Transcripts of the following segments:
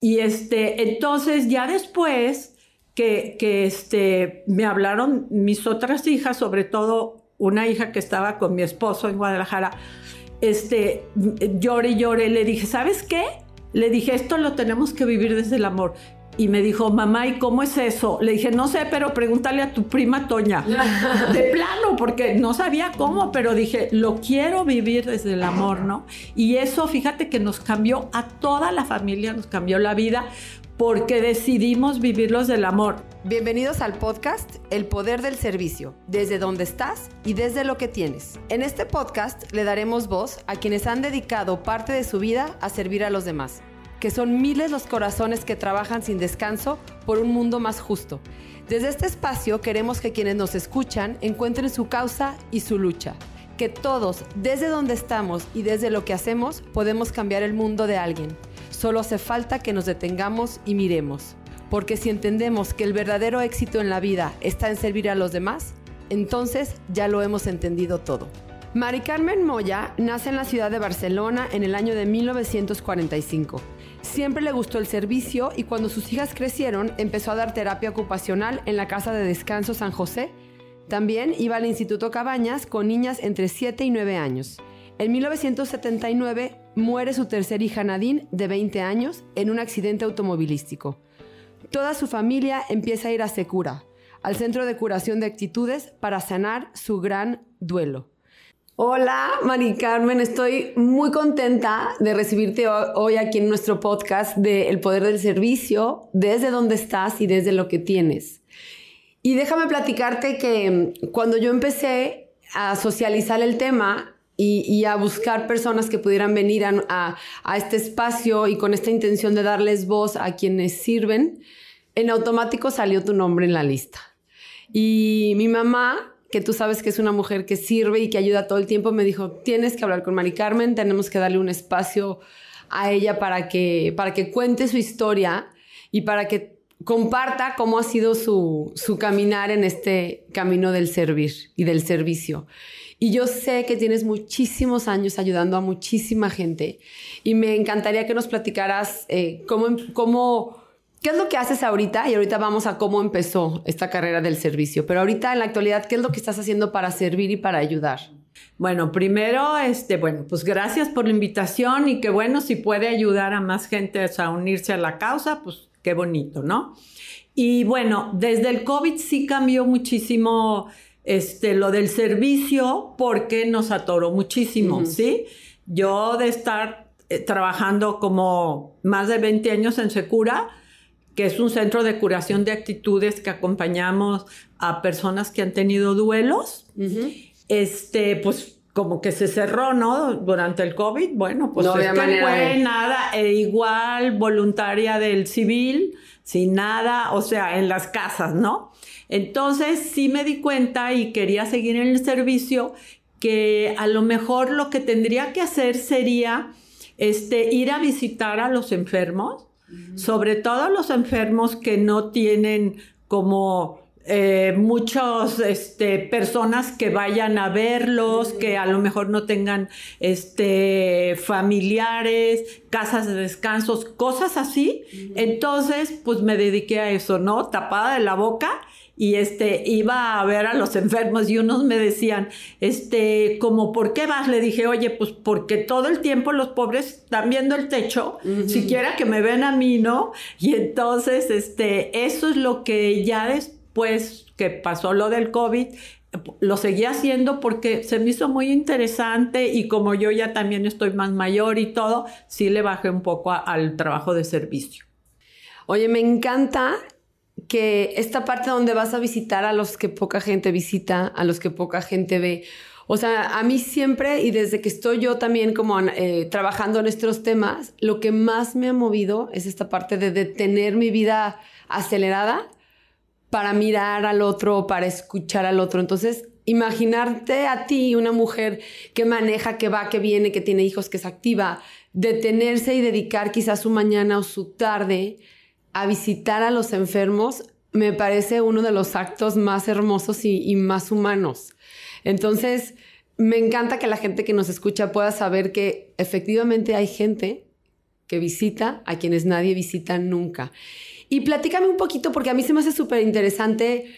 Y este, entonces ya después que, que este, me hablaron mis otras hijas, sobre todo una hija que estaba con mi esposo en Guadalajara, este, lloré lloré, le dije, ¿sabes qué? Le dije, esto lo tenemos que vivir desde el amor. Y me dijo, mamá, ¿y cómo es eso? Le dije, no sé, pero pregúntale a tu prima Toña. De plano, porque no sabía cómo, pero dije, lo quiero vivir desde el amor, ¿no? Y eso, fíjate que nos cambió a toda la familia, nos cambió la vida, porque decidimos vivirlos del amor. Bienvenidos al podcast El Poder del Servicio, desde donde estás y desde lo que tienes. En este podcast le daremos voz a quienes han dedicado parte de su vida a servir a los demás que son miles los corazones que trabajan sin descanso por un mundo más justo. Desde este espacio queremos que quienes nos escuchan encuentren su causa y su lucha. Que todos, desde donde estamos y desde lo que hacemos, podemos cambiar el mundo de alguien. Solo hace falta que nos detengamos y miremos. Porque si entendemos que el verdadero éxito en la vida está en servir a los demás, entonces ya lo hemos entendido todo. Mari Carmen Moya nace en la ciudad de Barcelona en el año de 1945. Siempre le gustó el servicio y cuando sus hijas crecieron empezó a dar terapia ocupacional en la Casa de Descanso San José. También iba al Instituto Cabañas con niñas entre 7 y 9 años. En 1979 muere su tercer hija Nadine, de 20 años, en un accidente automovilístico. Toda su familia empieza a ir a Secura, al Centro de Curación de Actitudes, para sanar su gran duelo. Hola, Mari Carmen, estoy muy contenta de recibirte hoy aquí en nuestro podcast de El Poder del Servicio, desde donde estás y desde lo que tienes. Y déjame platicarte que mm, cuando yo empecé a socializar el tema y, a buscar personas que pudieran venir a, a este espacio y con esta intención de darles voz a quienes sirven, en automático salió tu nombre en la lista. Y mi mamá que tú sabes que es una mujer que sirve y que ayuda todo el tiempo, me dijo, tienes que hablar con Mari Carmen, tenemos que darle un espacio a ella para que, para que cuente su historia y para que comparta cómo ha sido su, su caminar en este camino del servir y del servicio. Y yo sé que tienes muchísimos años ayudando a muchísima gente y me encantaría que nos platicaras eh, cómo, cómo ¿Qué es lo que haces ahorita? Y ahorita vamos a cómo empezó esta carrera del servicio. Pero ahorita en la actualidad, ¿qué es lo que estás haciendo para servir y para ayudar? Bueno, primero, este, bueno, pues gracias por la invitación y que bueno, si puede ayudar a más gente a unirse a la causa, pues qué bonito, ¿no? Y bueno, desde el COVID sí cambió muchísimo este, lo del servicio porque nos atoró muchísimo, ¿sí? Yo de estar eh, trabajando como más de 20 años en Secura, que es un centro de curación de actitudes que acompañamos a personas que han tenido duelos. Este, pues como que se cerró, ¿no? Durante el COVID, bueno, pues no es que fue nada, e igual voluntaria del civil, sin nada, o sea, en las casas, ¿no? Entonces sí me di cuenta y quería seguir en el servicio que a lo mejor lo que tendría que hacer sería este, ir a visitar a los enfermos sobre todo los enfermos que no tienen como eh, muchas este, personas que vayan a verlos, que a lo mejor no tengan este, familiares, casas de descansos, cosas así. Entonces, pues me dediqué a eso, ¿no? Tapada de la boca y este iba a ver a los enfermos y unos me decían, este, como, ¿por qué vas? Le dije, oye, pues porque todo el tiempo los pobres están viendo el techo, siquiera que me ven a mí, ¿no? Y entonces, este, eso es lo que ya después que pasó lo del COVID, lo seguí haciendo porque se me hizo muy interesante y como yo ya también estoy más mayor y todo, sí le bajé un poco al trabajo de servicio. Oye, me encanta que esta parte donde vas a visitar a los que poca gente visita, a los que poca gente ve. O sea, a mí siempre, y desde que estoy yo también como eh, trabajando en estos temas, lo que más me ha movido es esta parte de detener mi vida acelerada para mirar al otro, para escuchar al otro. Entonces, imaginarte a ti, una mujer que maneja, que va, que viene, que tiene hijos, que es activa, detenerse y dedicar quizás su mañana o su tarde a visitar a los enfermos me parece uno de los actos más hermosos y, más humanos. Entonces, me encanta que la gente que nos escucha pueda saber que efectivamente hay gente que visita a quienes nadie visita nunca. Y platícame un poquito, porque a mí se me hace súper interesante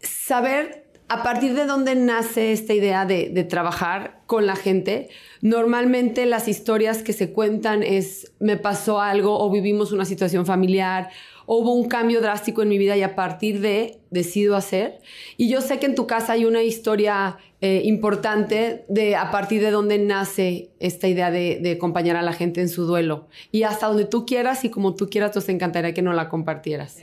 saber a partir de dónde nace esta idea de, trabajar con la gente. Normalmente las historias que se cuentan es me pasó algo o vivimos una situación familiar hubo un cambio drástico en mi vida y a partir de decido hacer. Y yo sé que en tu casa hay una historia eh, importante de a partir de dónde nace esta idea de, acompañar a la gente en su duelo. Y hasta donde tú quieras y como tú quieras, nos encantaría que nos la compartieras.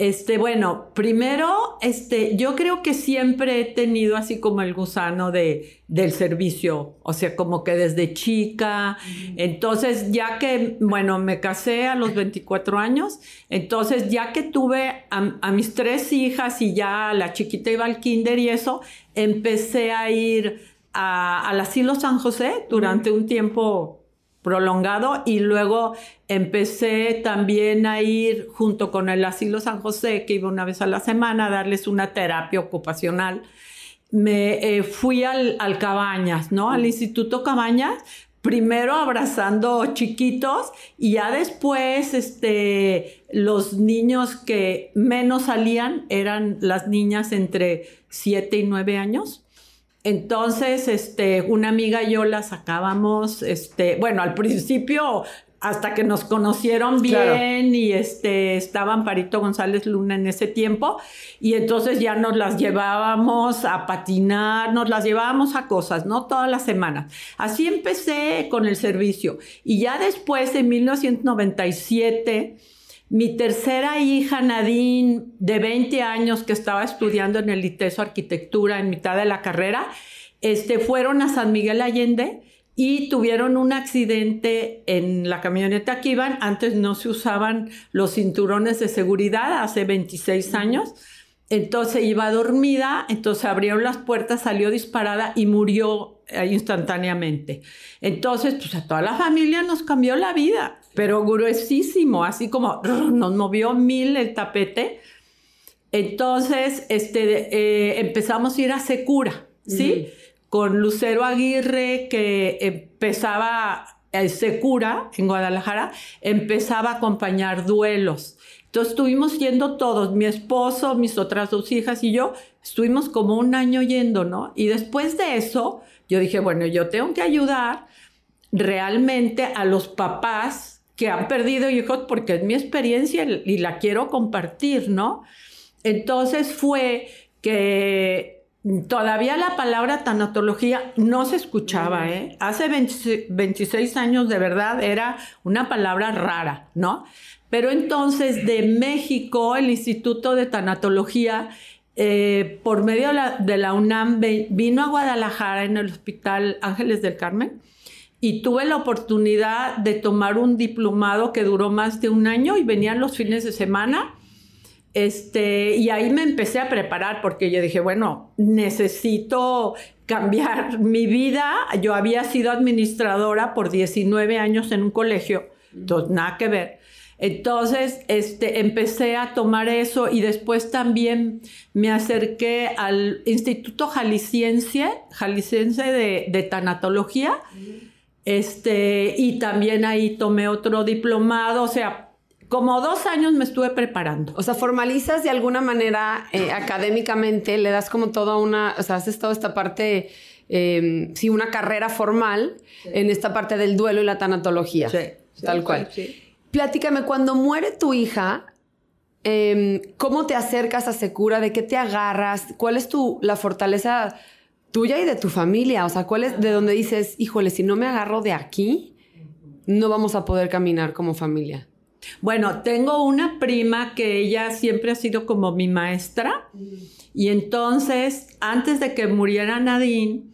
Este, bueno, primero, este, yo creo que siempre he tenido así como el gusano de, del servicio, o sea, como que desde chica. Entonces, ya que, bueno, me casé a los 24 años, entonces ya que tuve a, a mis tres hijas y ya la chiquita iba al kinder y eso, empecé a ir a, al asilo San José durante un tiempo prolongado y luego empecé también a ir junto con el asilo San José, que iba una vez a la semana a darles una terapia ocupacional. Me eh, fui al, al, Cabañas, ¿no? Al Instituto Cabañas, primero abrazando chiquitos y ya después, este, los niños que menos salían eran las niñas entre 7 y 9 años. Entonces, este, una amiga y yo la sacábamos, este, bueno, al principio hasta que nos conocieron bien claro. y este estaban Parito González Luna en ese tiempo y entonces ya nos las llevábamos a patinar, nos las llevábamos a cosas, ¿no? Todas las semanas. Así empecé con el servicio y ya después en 1997 mi tercera hija, Nadine, de 20 años, que estaba estudiando en el ITESO Arquitectura en mitad de la carrera, este, fueron a San Miguel Allende y tuvieron un accidente en la camioneta que iban. Antes no se usaban los cinturones de seguridad, hace 26 años. Entonces iba dormida, entonces abrieron las puertas, salió disparada y murió instantáneamente. Entonces, pues a toda la familia nos cambió la vida pero gruesísimo, así como nos movió mil el tapete. Entonces, este, eh, empezamos a ir a Secura, ¿sí? Con Lucero Aguirre, que empezaba, el Secura, en Guadalajara, empezaba a acompañar duelos. Entonces estuvimos yendo todos, mi esposo, mis otras dos hijas y yo, estuvimos como un año yendo, ¿no? Y después de eso, yo dije, bueno, yo tengo que ayudar realmente a los papás que han perdido hijos porque es mi experiencia y la quiero compartir, ¿no? Entonces fue que todavía la palabra tanatología no se escuchaba, ¿eh? Hace 20, 26 años de verdad era una palabra rara, ¿no? Pero entonces de México, el Instituto de Tanatología, eh, por medio de la, de la UNAM, vino a Guadalajara en el Hospital Ángeles del Carmen y tuve la oportunidad de tomar un diplomado que duró más de un año y venían los fines de semana. Este, y ahí me empecé a preparar porque yo dije, bueno, necesito cambiar mi vida. Yo había sido administradora por 19 años en un colegio, entonces nada que ver. Entonces, este, empecé a tomar eso y después también me acerqué al Instituto Jalisciense, Jalisciense de, de Tanatología. Este, y también ahí tomé otro diplomado, o sea, como dos años me estuve preparando. O sea, formalizas de alguna manera eh, académicamente, le das como toda una, o sea, haces toda esta parte, eh, sí, una carrera formal sí. en esta parte del duelo y la tanatología. Sí, tal cual. Platícame, cuando muere tu hija, eh, ¿cómo te acercas a Secura? ¿De qué te agarras? ¿Cuál es tu, la fortaleza tuya y de tu familia. O sea, ¿cuál es de donde dices, híjole, si no me agarro de aquí, no vamos a poder caminar como familia? Bueno, tengo una prima que ella siempre ha sido como mi maestra. Y entonces, antes de que muriera Nadine,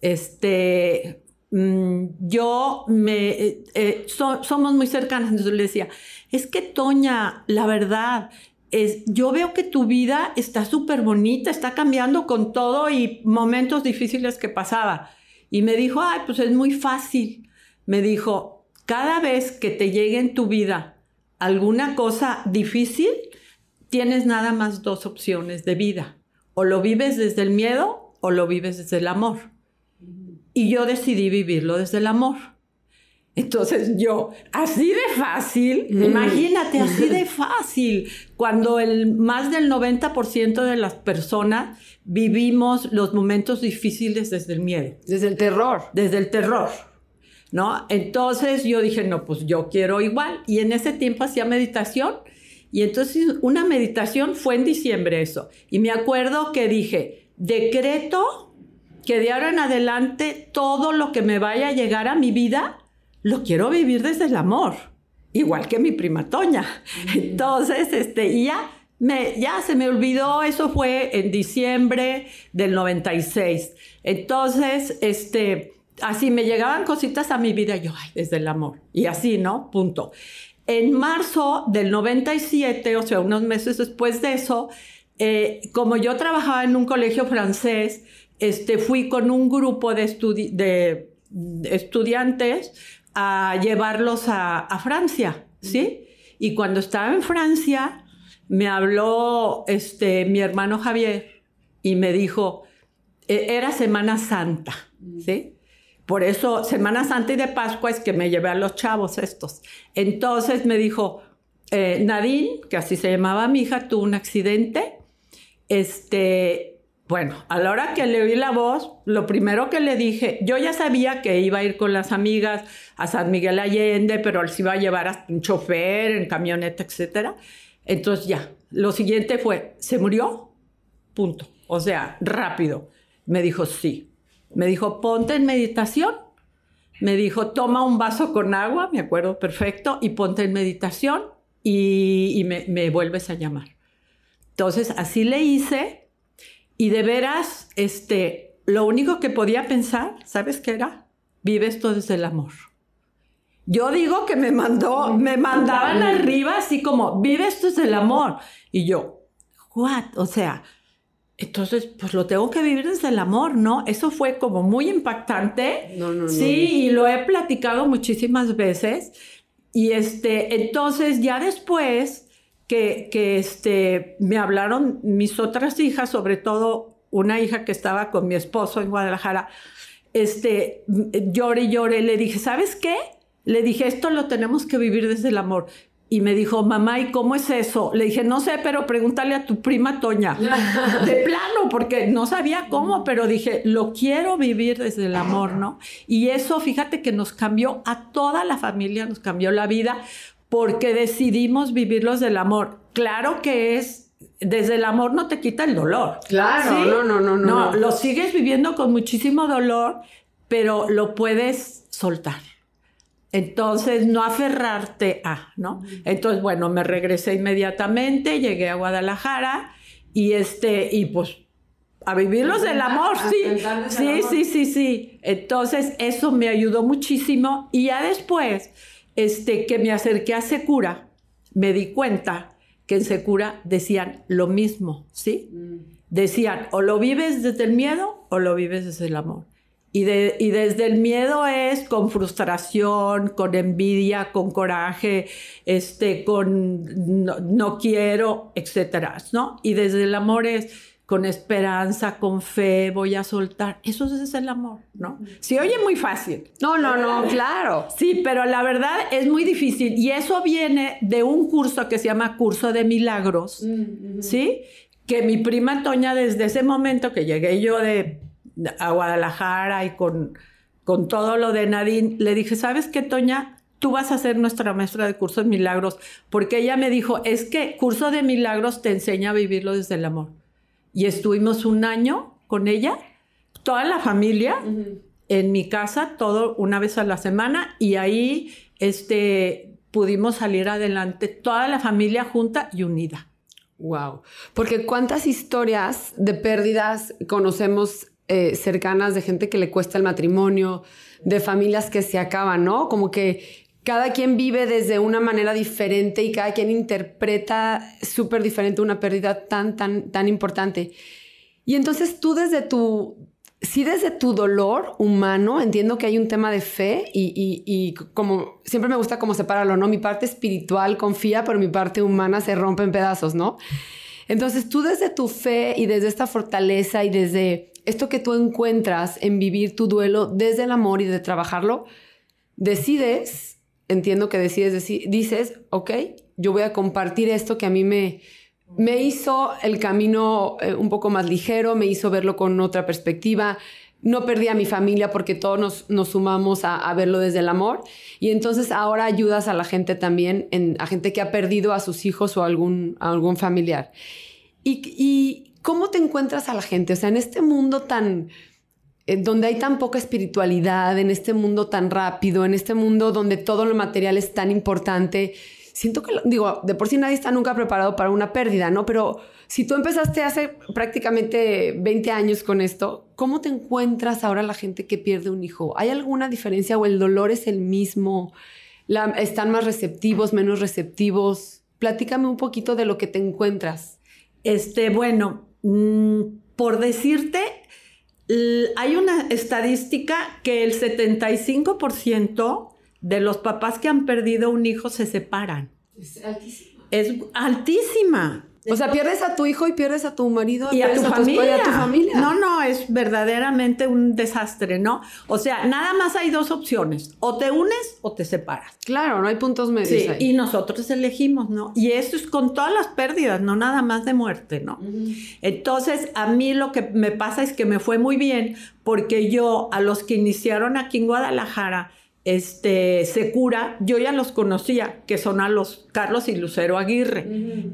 este, mm, yo me, eh, eh, so, somos muy cercanas, entonces le decía, es que Toña, la verdad, es, yo veo que tu vida está súper bonita, está cambiando con todo y momentos difíciles que pasaba. Y me dijo, ay, pues es muy fácil. Me dijo, cada vez que te llegue en tu vida alguna cosa difícil, tienes nada más dos opciones de vida. O lo vives desde el miedo o lo vives desde el amor. Y yo decidí vivirlo desde el amor. Entonces yo, así de fácil, imagínate, así de fácil, cuando el más del 90% de las personas vivimos los momentos difíciles desde el miedo. Desde el terror. Desde el terror. ¿No? Entonces yo dije, no, pues yo quiero igual. Y en ese tiempo hacía meditación. Y entonces una meditación fue en diciembre eso. Y me acuerdo que dije, decreto que de ahora en adelante todo lo que me vaya a llegar a mi vida lo quiero vivir desde el amor, igual que mi prima Toña. Entonces, este, y ya, me, ya se me olvidó, eso fue en diciembre del 96. Entonces, este, así me llegaban cositas a mi vida, yo, ay, desde el amor. Y así, ¿no? Punto. En marzo del 97, o sea, unos meses después de eso, eh, como yo trabajaba en un colegio francés, este, fui con un grupo de, de estudiantes a llevarlos a, Francia, ¿sí? Y cuando estaba en Francia, me habló este, mi hermano Javier y me dijo, e, era Semana Santa, ¿sí? Por eso, Semana Santa y de Pascua es que me llevé a los chavos estos. Entonces me dijo, eh, Nadine, que así se llamaba mi hija, tuvo un accidente, este, bueno, a la hora que le oí la voz, lo primero que le dije, yo ya sabía que iba a ir con las amigas a San Miguel Allende, pero se iba a llevar a un chofer en camioneta, etc. Entonces ya, lo siguiente fue, ¿se murió? Punto. O sea, rápido. Me dijo, sí. Me dijo, ponte en meditación. Me dijo, toma un vaso con agua, me acuerdo perfecto, y ponte en meditación y, me, me vuelves a llamar. Entonces, así le hice y de veras, este, lo único que podía pensar, ¿sabes qué era? Vive esto desde el amor. Yo digo que me mandó, me mandaban arriba así como, vive esto desde el amor. Y yo, what? O sea, entonces, pues lo tengo que vivir desde el amor, ¿no? Eso fue como muy impactante. No, no, no. Sí, y lo he platicado muchísimas veces. Y este, entonces ya después, que, este, me hablaron mis otras hijas, sobre todo una hija que estaba con mi esposo en Guadalajara, este, lloré y lloré, le dije, ¿sabes qué? Le dije, esto lo tenemos que vivir desde el amor. Y me dijo, mamá, ¿y cómo es eso? Le dije, no sé, pero pregúntale a tu prima Toña. De plano, porque no sabía cómo, pero dije, lo quiero vivir desde el amor, ¿no? Y eso, fíjate que nos cambió a toda la familia, nos cambió la vida, porque decidimos vivirlos del amor. Claro que es, desde el amor no te quita el dolor. Claro, no, no, no, no, no. Lo sigues viviendo con muchísimo dolor, pero lo puedes soltar. Entonces, no aferrarte a, ¿no? Entonces, bueno, me regresé inmediatamente, llegué a Guadalajara y este, y pues a vivirlos del amor, sí. Sí, sí, sí, sí. Entonces, eso me ayudó muchísimo y ya después este, que me acerqué a Secura, me di cuenta que en Secura decían lo mismo, ¿sí? Mm. Decían, o lo vives desde el miedo o lo vives desde el amor. Y, de, y, desde el miedo es con frustración, con envidia, con coraje, este, con no, no quiero, etcétera, ¿no? Y desde el amor es con esperanza, con fe, voy a soltar. Eso es el amor, ¿no? Se oye muy fácil. No, no, no, claro. Sí, pero la verdad es muy difícil. Y eso viene de un curso que se llama Curso de Milagros, mm, ¿sí? Que mi prima Toña, desde ese momento que llegué yo de, a Guadalajara y con, con todo lo de Nadine, le dije, ¿sabes qué, Toña? Tú vas a ser nuestra maestra de Curso de Milagros, porque ella me dijo, es que Curso de Milagros te enseña a vivirlo desde el amor y estuvimos un año con ella, toda la familia, en mi casa, todo una vez a la semana, y ahí este, pudimos salir adelante, toda la familia junta y unida. Wow. Porque cuántas historias de pérdidas conocemos eh, cercanas de gente que le cuesta el matrimonio, de familias que se acaban, ¿no? Como que cada quien vive desde una manera diferente y cada quien interpreta súper diferente una pérdida tan, tan, tan importante. Y entonces tú desde tu, sí desde tu dolor humano, entiendo que hay un tema de fe y, y, como siempre me gusta como separarlo, ¿no? Mi parte espiritual confía, pero mi parte humana se rompe en pedazos, ¿no? Entonces tú desde tu fe y desde esta fortaleza y desde esto que tú encuentras en vivir tu duelo desde el amor y de trabajarlo, decides, entiendo que decides, dices, ok, yo voy a compartir esto que a mí me, me hizo el camino eh, un poco más ligero, me hizo verlo con otra perspectiva. No perdí a mi familia porque todos nos, sumamos a, verlo desde el amor. Y entonces ahora ayudas a la gente también, a gente que ha perdido a sus hijos o algún, a algún familiar. Y, y, cómo te encuentras a la gente? O sea, en este mundo tan, donde hay tan poca espiritualidad, en este mundo tan rápido, en este mundo donde todo lo material es tan importante, siento que, digo, de por sí nadie está nunca preparado para una pérdida, ¿no? Pero si tú empezaste hace prácticamente 20 años con esto, ¿cómo te encuentras ahora la gente que pierde un hijo? ¿Hay alguna diferencia o el dolor es el mismo? ¿Están más receptivos, menos receptivos? Platícame un poquito de lo que te encuentras. Este, bueno, mm, por decirte, hay una estadística que el 75% de los papás que han perdido un hijo se separan. Es altísima. Es altísima. O sea, pierdes a tu hijo y pierdes a tu marido y a tu, familia. tu familia. No, no, es verdaderamente un desastre, ¿no? O sea, nada más hay dos opciones. O te unes o te separas. Claro, no hay puntos medios. Sí, y nosotros elegimos, ¿no? Y esto es con todas las pérdidas, no nada más de muerte, ¿no? Entonces, a mí lo que me pasa es que me fue muy bien porque yo, a los que iniciaron aquí en Guadalajara, este, Secura, yo ya los conocía, que son a los Carlos y Lucero Aguirre.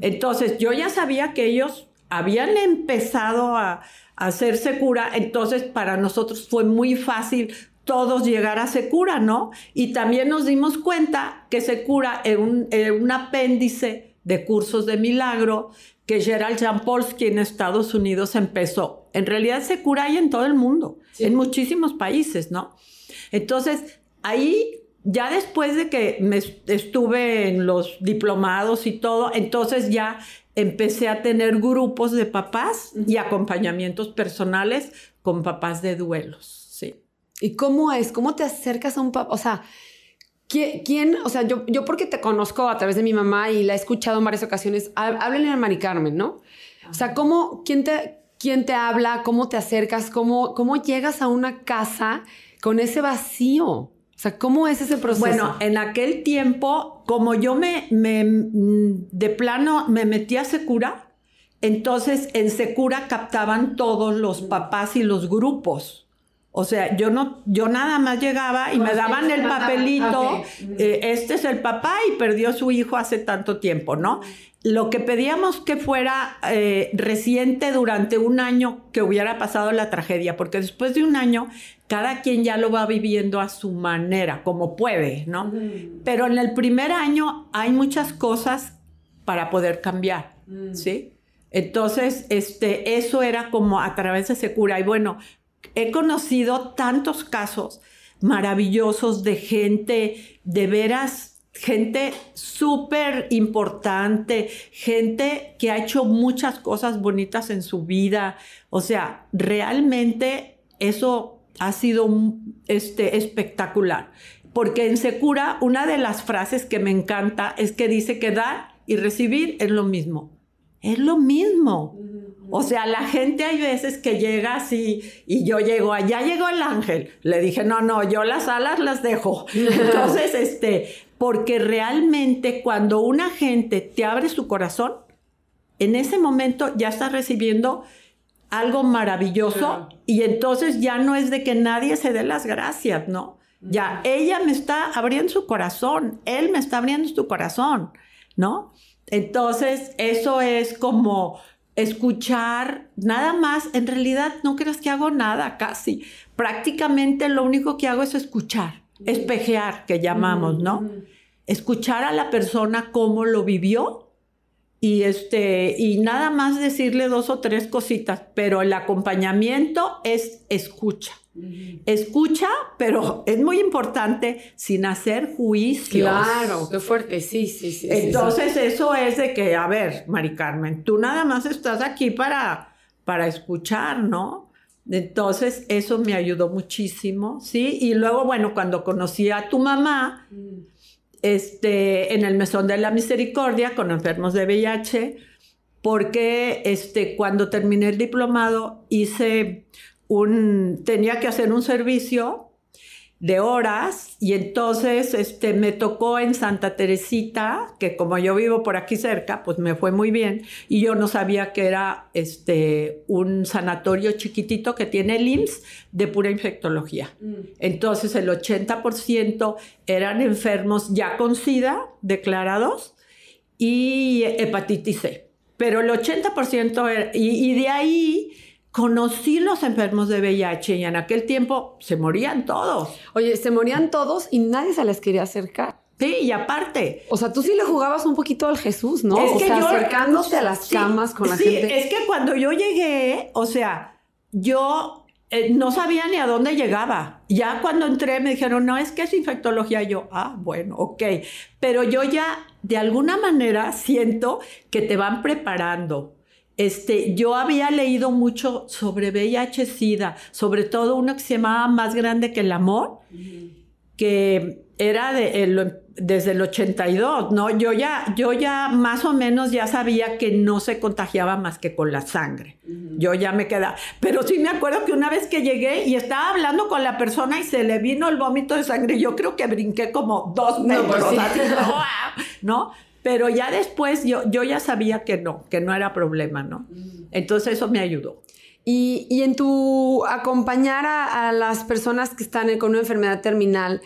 Entonces, yo ya sabía que ellos habían empezado a, hacer Secura, entonces para nosotros fue muy fácil todos llegar a Secura, ¿no? Y también nos dimos cuenta que Secura era un, un apéndice de cursos de milagro que Gerald Jampolsky en Estados Unidos empezó. En realidad Secura hay en todo el mundo, en muchísimos países, ¿no? Entonces, ahí ya después de que me estuve en los diplomados y todo, entonces ya empecé a tener grupos de papás y acompañamientos personales con papás de duelos, sí. ¿Y cómo es? ¿Cómo te acercas a un papá? O sea, ¿quién? O sea, yo, yo porque te conozco a través de mi mamá y la he escuchado en varias ocasiones, háblenle a Mari Carmen, ¿no? O sea, ¿cómo, quién te, quién te habla? ¿Cómo te acercas? ¿Cómo, cómo llegas a una casa con ese vacío? ¿Cómo es ese proceso? Bueno, en aquel tiempo, como yo me, me de plano me metí a Secura, entonces en Secura captaban todos los papás y los grupos. O sea, yo no, yo nada más llegaba y me daban el papelito, eh, este es el papá y perdió su hijo hace tanto tiempo, ¿no? Lo que pedíamos que fuera eh, reciente durante un año que hubiera pasado la tragedia, porque después de un año cada quien ya lo va viviendo a su manera, como puede, ¿no? Pero en el primer año hay muchas cosas para poder cambiar, ¿sí? Entonces, este, eso era como a través de Secura. Y bueno, he conocido tantos casos maravillosos de gente, de veras, gente súper importante, gente que ha hecho muchas cosas bonitas en su vida. O sea, realmente eso ha sido este, espectacular. Porque en Secura, una de las frases que me encanta es que dice que dar y recibir es lo mismo. Es lo mismo. O sea, la gente hay veces que llega así y yo llego, allá llegó el ángel. Le dije, no, no, yo las alas las dejo. Entonces, este, porque realmente cuando una gente te abre su corazón, en ese momento ya está recibiendo algo maravilloso y entonces ya no es de que nadie se dé las gracias, ¿no? Ya ella me está abriendo su corazón, él me está abriendo su corazón, ¿no? Entonces, eso es como escuchar nada más, en realidad no creas que hago nada casi. Prácticamente lo único que hago es escuchar, espejear, que llamamos, ¿no? Escuchar a la persona cómo lo vivió y este y nada más decirle dos o tres cositas, pero el acompañamiento es escucha. Escucha, pero es muy importante sin hacer juicios. Claro, qué fuerte, sí, sí, sí. Entonces eso es de que, a ver, Mari Carmen, tú nada más estás aquí para, para escuchar, ¿no? Entonces eso me ayudó muchísimo, ¿sí? Y luego, bueno, cuando conocí a tu mamá, mm. este, en el Mesón de la Misericordia con enfermos de VIH, porque este, cuando terminé el diplomado hice un, tenía que hacer un servicio de horas y entonces este, me tocó en Santa Teresita, que como yo vivo por aquí cerca, pues me fue muy bien y yo no sabía que era este, un sanatorio chiquitito que tiene el IMSS de pura infectología. Mm. Entonces el 80% eran enfermos ya con SIDA declarados y hepatitis C, pero el 80% era, y de ahí conocí los enfermos de VIH y en aquel tiempo se morían todos. Oye, se morían todos y nadie se les quería acercar. Sí, y aparte. O sea, tú sí le jugabas un poquito al Jesús, ¿no? Es o que sea, acercándose a las camas con la sí, gente. Es que cuando yo llegué, o sea, yo eh, no sabía ni a dónde llegaba. Ya cuando entré me dijeron, no, es que es infectología. Yo, ah, bueno, ok. Pero yo ya, de alguna manera, siento que te van preparando este, yo había leído mucho sobre VIH-Sida, sobre todo uno que se llamaba Más Grande que el Amor, que era de, desde el 82, ¿no? Yo ya, yo ya más o menos ya sabía que no se contagiaba más que con la sangre. Yo ya me quedaba. Pero sí me acuerdo que una vez que llegué y estaba hablando con la persona y se le vino el vómito de sangre, yo creo que brinqué como dos metros. ¿no? Pero ya después yo, yo ya sabía que no, que no era problema, ¿no? Entonces eso me ayudó. Y, y en tu acompañar a, las personas que están con una enfermedad terminal,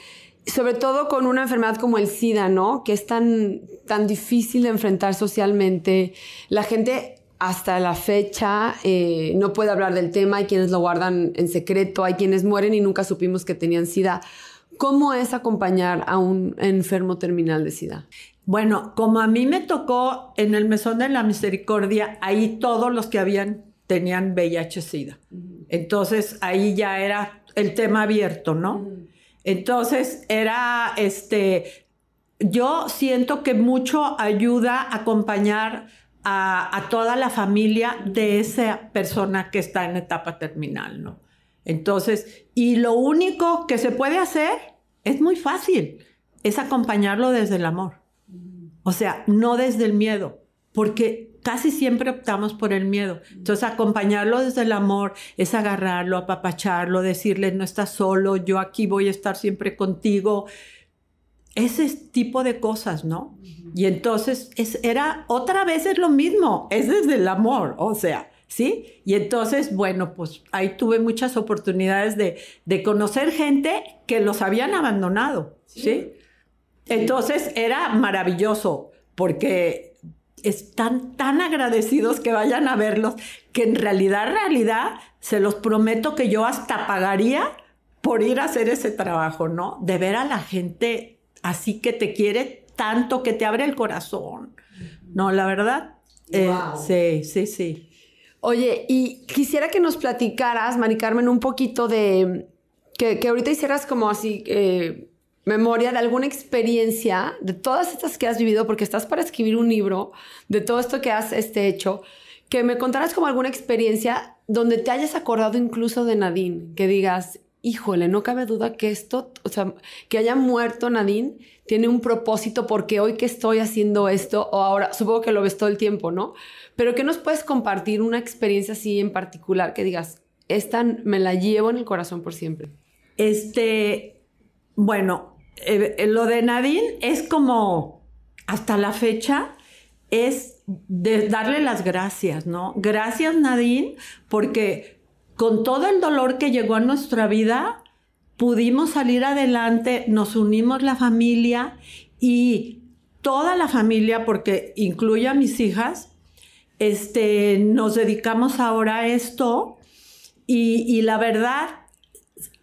sobre todo con una enfermedad como el SIDA, ¿no? Que es tan, tan difícil de enfrentar socialmente. La gente hasta la fecha eh, no puede hablar del tema, hay quienes lo guardan en secreto, hay quienes mueren y nunca supimos que tenían SIDA. ¿Cómo es acompañar a un enfermo terminal de SIDA? Bueno, como a mí me tocó en el Mesón de la Misericordia, ahí todos los que habían tenían VIH-Sida. Entonces ahí ya era el tema abierto, ¿no? Entonces era este, yo siento que mucho ayuda a acompañar a, a, toda la familia de esa persona que está en etapa terminal, ¿no? Entonces, y lo único que se puede hacer es muy fácil, es acompañarlo desde el amor. O sea, no desde el miedo, porque casi siempre optamos por el miedo. Entonces, acompañarlo desde el amor es agarrarlo, apapacharlo, decirle, no estás solo, yo aquí voy a estar siempre contigo. Ese tipo de cosas, ¿no? Y entonces es, era, otra vez es lo mismo, es desde el amor, o sea, ¿sí? Y entonces, bueno, pues ahí tuve muchas oportunidades de, de conocer gente que los habían abandonado, ¿sí? Entonces era maravilloso porque están tan agradecidos que vayan a verlos que en realidad, realidad, se los prometo que yo hasta pagaría por ir a hacer ese trabajo, ¿no? De ver a la gente así que te quiere tanto, que te abre el corazón. No, la verdad. Eh, sí, sí, sí. Oye, y quisiera que nos platicaras, Mari Carmen, un poquito de que, ahorita hicieras como así. Eh, memoria de alguna experiencia, de todas estas que has vivido, porque estás para escribir un libro, de todo esto que has este, hecho, que me contaras como alguna experiencia donde te hayas acordado incluso de Nadine, que digas, híjole, no cabe duda que esto, o sea, que haya muerto Nadine, tiene un propósito porque hoy que estoy haciendo esto, o ahora, supongo que lo ves todo el tiempo, ¿no? Pero que nos puedes compartir una experiencia así en particular que digas, esta me la llevo en el corazón por siempre. Este, bueno, eh, lo de Nadine es como, hasta la fecha, es de darle las gracias, ¿no? Gracias Nadine, porque con todo el dolor que llegó a nuestra vida, pudimos salir adelante, nos unimos la familia y toda la familia, porque incluye a mis hijas, este, nos dedicamos ahora a esto y la verdad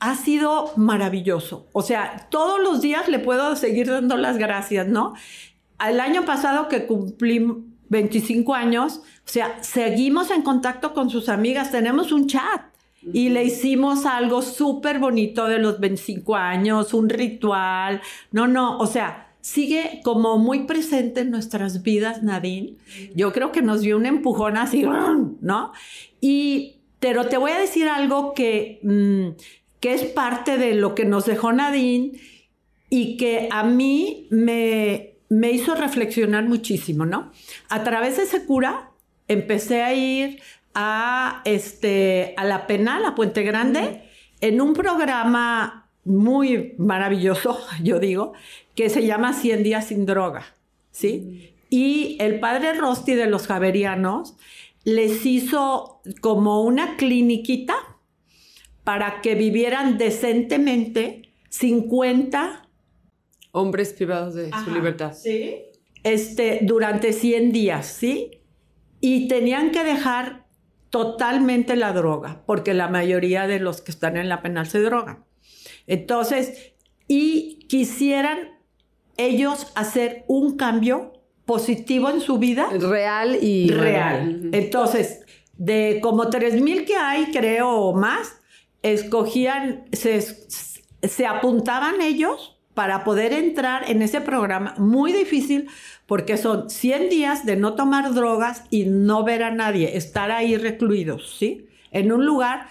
ha sido maravilloso. O sea, todos los días le puedo seguir dando las gracias, ¿no? El año pasado que cumplí 25 años, o sea, seguimos en contacto con sus amigas, tenemos un chat y le hicimos algo súper bonito de los 25 años, un ritual. No, no, o sea, sigue como muy presente en nuestras vidas, Nadine. Yo creo que nos dio un empujón así, ¿no? Y, pero te voy a decir algo que... Mm, que es parte de lo que nos dejó Nadine y que a mí me, me hizo reflexionar muchísimo, ¿no? A través de ese cura empecé a ir a, este, a la penal, a Puente Grande, en un programa muy maravilloso, yo digo, que se llama 100 días sin droga, ¿sí? Y el padre Rosti de los Javerianos les hizo como una cliniquita para que vivieran decentemente 50 hombres privados de su libertad. Sí. Este, durante 100 días, ¿sí? Y tenían que dejar totalmente la droga, porque la mayoría de los que están en la penal se drogan. Entonces, y quisieran ellos hacer un cambio positivo en su vida. Real y real. Entonces, de como 3.000 que hay, creo, o más, escogían, se, se apuntaban ellos para poder entrar en ese programa muy difícil porque son 100 días de no tomar drogas y no ver a nadie, estar ahí recluidos, ¿sí? En un lugar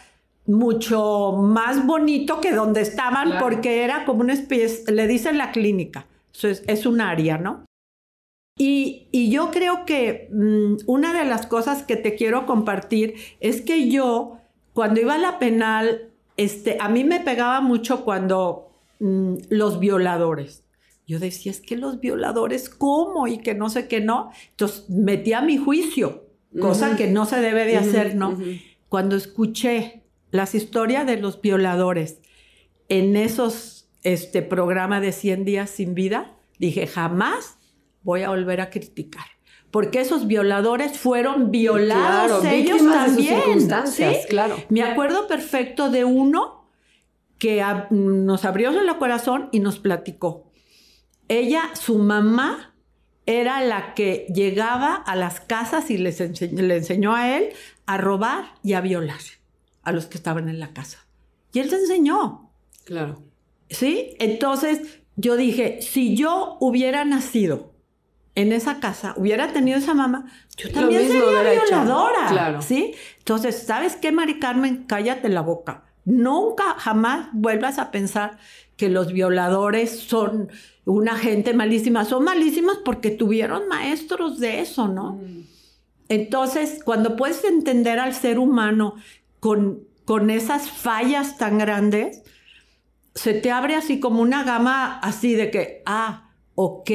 mucho más bonito que donde estaban porque era como una especie, le dicen la clínica, es, es un área, ¿no? Y, y yo creo que mm, una de las cosas que te quiero compartir es que yo, cuando iba a la penal, este, a mí me pegaba mucho cuando mm, los violadores. Yo decía, es que los violadores, ¿cómo? Y que no sé qué no. Entonces metía mi juicio, cosa que no se debe de hacer, ¿no? Cuando escuché las historias de los violadores en esos este, programa de 100 días sin vida, dije, jamás voy a volver a criticar. Porque esos violadores fueron violados ellos también. circunstancias, claro. Me acuerdo perfecto de uno que nos abrió el corazón y nos platicó. Ella, su mamá, era la que llegaba a las casas y les le enseñó a él a robar y a violar a los que estaban en la casa. Y él se enseñó. Claro. ¿Sí? Entonces yo dije, si yo hubiera nacido en esa casa hubiera tenido esa mamá, yo también sería violadora. Claro. ¿Sí? Entonces, ¿sabes qué, Mari Carmen? Cállate la boca. Nunca, jamás vuelvas a pensar que los violadores son una gente malísima. Son malísimas porque tuvieron maestros de eso, ¿no? Mm. Entonces, cuando puedes entender al ser humano con, con esas fallas tan grandes, se te abre así como una gama así de que, ah, ok,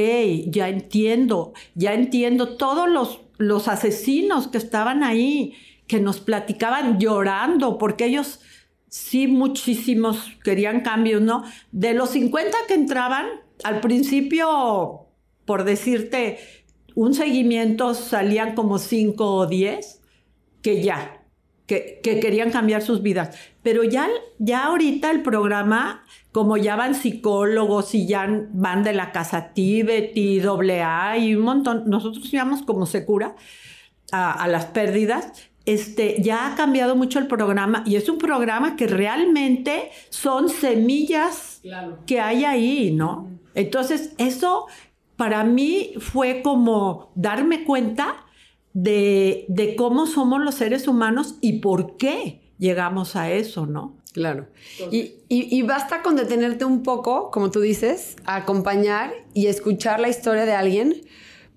ya entiendo, ya entiendo todos los, los asesinos que estaban ahí, que nos platicaban llorando, porque ellos sí muchísimos querían cambios, ¿no? De los 50 que entraban, al principio, por decirte, un seguimiento salían como 5 o 10, que ya, que, querían cambiar sus vidas. Pero ya, ya ahorita el programa, como ya van psicólogos y ya van de la casa Tibet y AA y un montón, nosotros íbamos como Secura a, a las pérdidas, este, ya ha cambiado mucho el programa y es un programa que realmente son semillas que hay ahí, ¿no? Entonces, eso para mí fue como darme cuenta de, cómo somos los seres humanos y por qué llegamos a eso, ¿no? Claro. Y, basta con detenerte un poco, como tú dices, a acompañar y escuchar la historia de alguien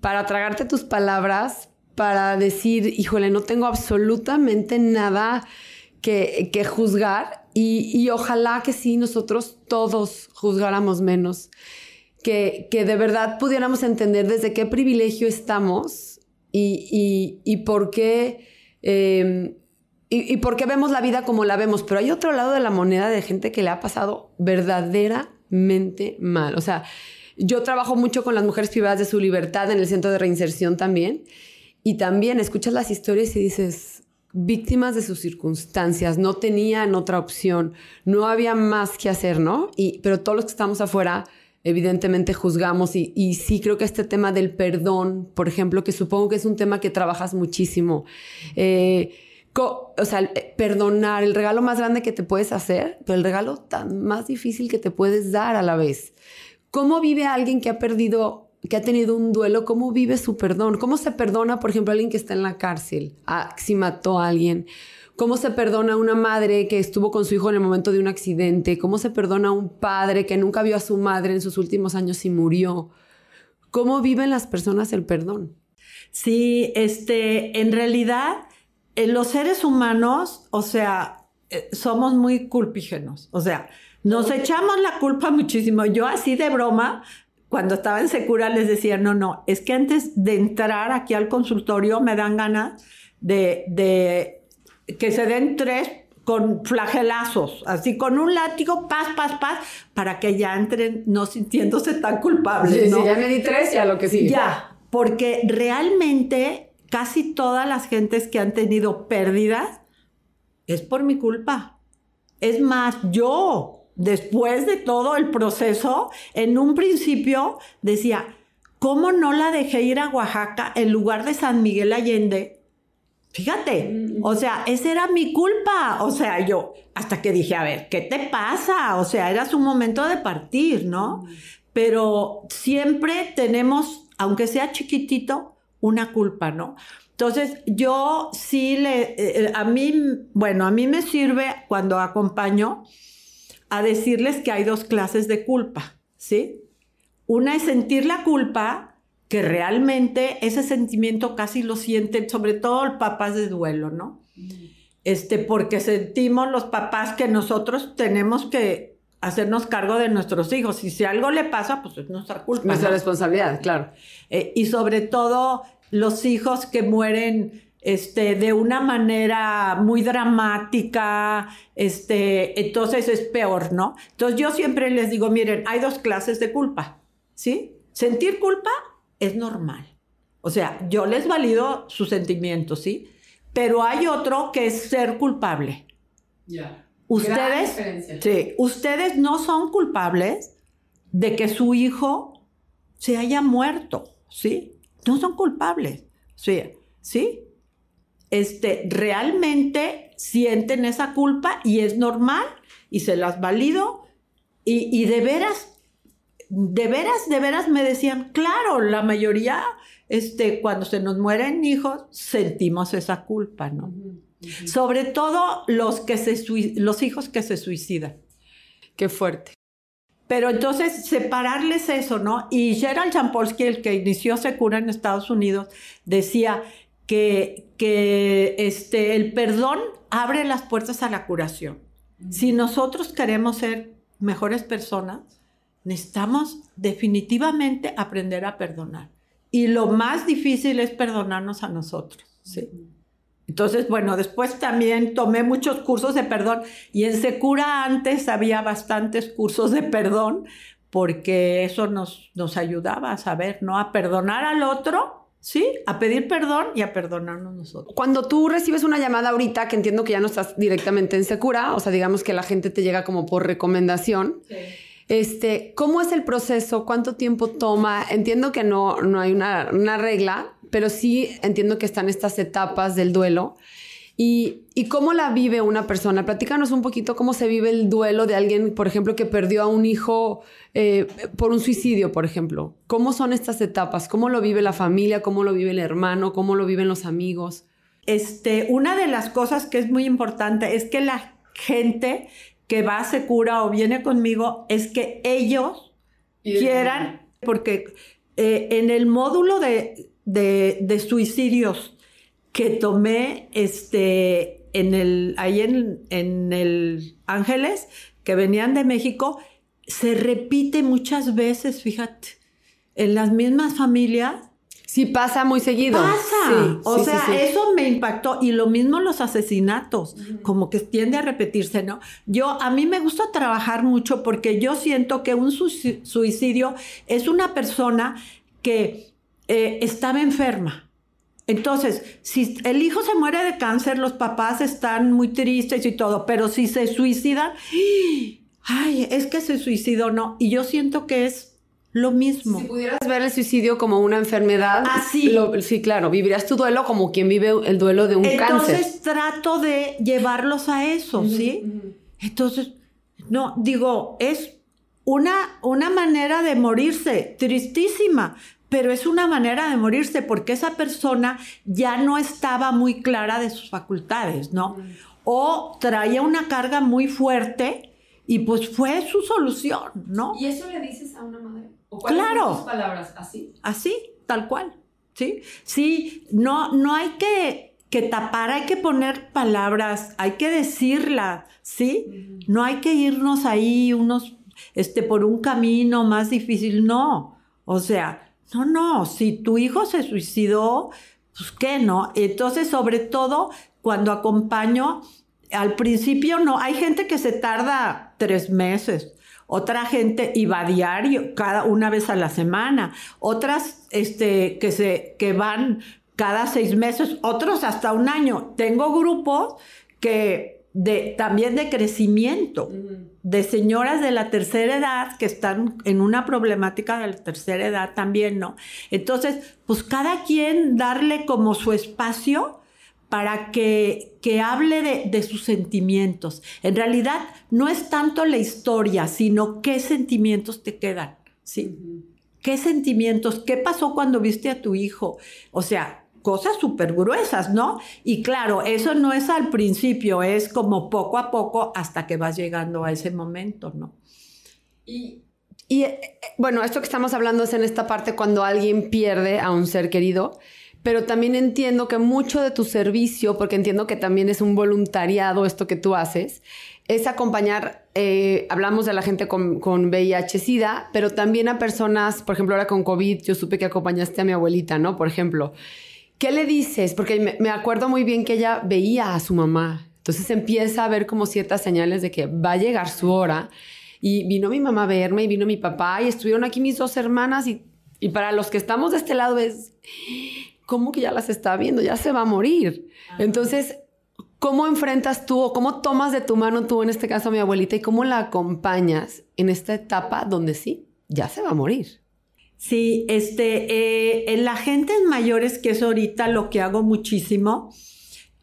para tragarte tus palabras, para decir, híjole, no tengo absolutamente nada que, juzgar y, y, ojalá que sí nosotros todos juzgáramos menos, que, que de verdad pudiéramos entender desde qué privilegio estamos y, por qué... Em, y, qué vemos la vida como la vemos, pero hay otro lado de la moneda de gente que le ha pasado verdaderamente mal. O sea, yo trabajo mucho con las mujeres privadas de su libertad en el centro de reinserción también, y también escuchas las historias y dices, víctimas de sus circunstancias, no tenían otra opción, no había más que hacer, ¿no? Y, pero todos los que estamos afuera evidentemente juzgamos y, sí creo que este tema del perdón, por ejemplo, que supongo que es un tema que trabajas muchísimo. Eh, o sea, perdonar, el regalo más grande que te puedes hacer, pero el regalo tan más difícil que te puedes dar a la vez. ¿Cómo vive alguien que ha perdido, que ha tenido un duelo? ¿Cómo vive su perdón? ¿Cómo se perdona, por ejemplo, alguien que está en la cárcel, ah, si mató a alguien? ¿Cómo se perdona a una madre que estuvo con su hijo en el momento de un accidente? ¿Cómo se perdona a un padre que nunca vio a su madre en sus últimos años y murió? ¿Cómo viven las personas el perdón? Sí, este, en realidad, eh, los seres humanos, o sea, eh, somos muy culpígenos. O sea, Nos echamos la culpa muchísimo. Yo así de broma, cuando estaba en Secura les decía, no, no, es que antes de entrar aquí al consultorio me dan ganas de, de que se den tres con flagelazos, así con un látigo, paz, paz, paz, para que ya entren no sintiéndose tan culpables. Sí, ¿no? sí, ya me di tres, ya lo que sigue. Ya, porque realmente casi todas las gentes que han tenido pérdidas es por mi culpa. Es más, yo, después de todo el proceso, en un principio decía, ¿cómo no la dejé ir a Oaxaca en lugar de San Miguel Allende? Fíjate, o sea, esa era mi culpa. O sea, yo, hasta que dije, a ver, ¿qué te pasa? O sea, era su momento de partir, ¿no? Pero siempre tenemos, aunque sea chiquitito, una culpa, ¿no? Entonces, yo sí le, eh, a mí, bueno, a mí me sirve cuando acompaño a decirles que hay dos clases de culpa, ¿sí? Una es sentir la culpa, que realmente ese sentimiento casi lo sienten, sobre todo los papás de duelo, ¿no? Este, porque sentimos los papás que nosotros tenemos que hacernos cargo de nuestros hijos. Y si algo le pasa, pues es nuestra culpa. Nuestra ¿no? responsabilidad, claro. Eh, y sobre todo los hijos que mueren este, de una manera muy dramática, este, entonces es peor, ¿no? Entonces yo siempre les digo, miren, hay dos clases de culpa, ¿sí? Sentir culpa es normal. O sea, yo les valido sus sentimientos, ¿sí? Pero hay otro que es ser culpable. Ya. Ustedes, sí, ustedes no son culpables de que su hijo se haya muerto, ¿sí? No son culpables, ¿sí? ¿Sí? Este, realmente sienten esa culpa y es normal y se las valido y, y de veras, de veras, de veras me decían, claro, la mayoría, este, cuando se nos mueren hijos, sentimos esa culpa, ¿no? Sobre todo los, que se, los hijos que se suicidan. Qué fuerte. Pero entonces separarles eso, ¿no? Y Gerald Jampolsky, el que inició Secura en Estados Unidos, decía que, que este, el perdón abre las puertas a la curación. Si nosotros queremos ser mejores personas, necesitamos definitivamente aprender a perdonar. Y lo más difícil es perdonarnos a nosotros, ¿sí? Entonces, bueno, después también tomé muchos cursos de perdón y en Secura antes había bastantes cursos de perdón porque eso nos, nos ayudaba a saber, ¿no? A perdonar al otro, ¿sí? A pedir perdón y a perdonarnos nosotros. Cuando tú recibes una llamada ahorita, que entiendo que ya no estás directamente en Secura, o sea, digamos que la gente te llega como por recomendación, este, ¿cómo es el proceso? ¿Cuánto tiempo toma? Entiendo que no, no hay una, una regla, pero sí entiendo que están estas etapas del duelo. ¿Y, ¿Y cómo la vive una persona? Platícanos un poquito cómo se vive el duelo de alguien, por ejemplo, que perdió a un hijo eh, por un suicidio, por ejemplo. ¿Cómo son estas etapas? ¿Cómo lo vive la familia? ¿Cómo lo vive el hermano? ¿Cómo lo viven los amigos? Este, una de las cosas que es muy importante es que la gente que va a Secura o viene conmigo es que ellos quieran, porque eh, en el módulo de, de, de suicidios que tomé este, en el, ahí en, en el Ángeles, que venían de México, se repite muchas veces, fíjate, en las mismas familias. Sí, pasa muy seguido. Pasa. Sí, o sí, sea, sí, eso me impactó. Y lo mismo los asesinatos, como que tiende a repetirse, ¿no? Yo, a mí me gusta trabajar mucho porque yo siento que un suici- suicidio es una persona que eh, estaba enferma. Entonces, si el hijo se muere de cáncer, los papás están muy tristes y todo, pero si se suicidan, ay, es que se suicidó, no. Y yo siento que es lo mismo. Si pudieras ver el suicidio como una enfermedad, Ah, sí. lo- sí, claro, vivirías tu duelo como quien vive el duelo de un Entonces cáncer. trato de llevarlos a eso, ¿sí? Entonces, no, digo, es una, una manera de morirse, tristísima, pero es una manera de morirse porque esa persona ya no estaba muy clara de sus facultades, ¿no? O traía una carga muy fuerte y pues fue su solución, ¿no? ¿Y eso le dices a una madre? ¿O cuáles son Claro. tus palabras así? Así, tal cual, ¿sí? Sí, no, no hay que que tapar, hay que poner palabras, hay que decirla, ¿sí? No hay que irnos ahí unos, este, por un camino más difícil, no. O sea, no, no, si tu hijo se suicidó, pues qué, ¿no? Entonces, sobre todo, cuando acompaño, al principio no, hay gente que se tarda tres meses, otra gente iba a diario, cada una vez a la semana, otras este, que, se, que van cada seis meses, otros hasta un año. Tengo grupos que de, también de crecimiento, de señoras de la tercera edad que están en una problemática de la tercera edad también, ¿no? Entonces, pues cada quien darle como su espacio para que, que hable de, de, sus sentimientos. En realidad, no es tanto la historia, sino qué sentimientos te quedan, ¿sí? ¿Qué sentimientos? ¿Qué pasó cuando viste a tu hijo? O sea, cosas súper gruesas, ¿no? Y claro, eso no es al principio, es como poco a poco hasta que vas llegando a ese momento, ¿no? Y, y eh, bueno, esto que estamos hablando es en esta parte cuando alguien pierde a un ser querido pero también entiendo que mucho de tu servicio, porque entiendo que también es un voluntariado esto que tú haces, es acompañar, eh, hablamos de la gente con, VIH-Sida, pero también a personas, por ejemplo, ahora con COVID, yo supe que acompañaste a mi abuelita, ¿no? Por ejemplo, ¿qué le dices? Porque me, me acuerdo muy bien que ella veía a su mamá, entonces empieza a ver como ciertas señales de que va a llegar su hora. Y vino mi mamá a verme y vino mi papá y estuvieron aquí mis dos hermanas y, y para los que estamos de este lado es ¿cómo que ya las está viendo? Ya se va a morir. Entonces, ¿cómo enfrentas tú o cómo tomas de tu mano tú, en este caso a mi abuelita, y cómo la acompañas en esta etapa donde sí, ya se va a morir? Sí, este, eh, en la gente mayores, que es ahorita lo que hago muchísimo,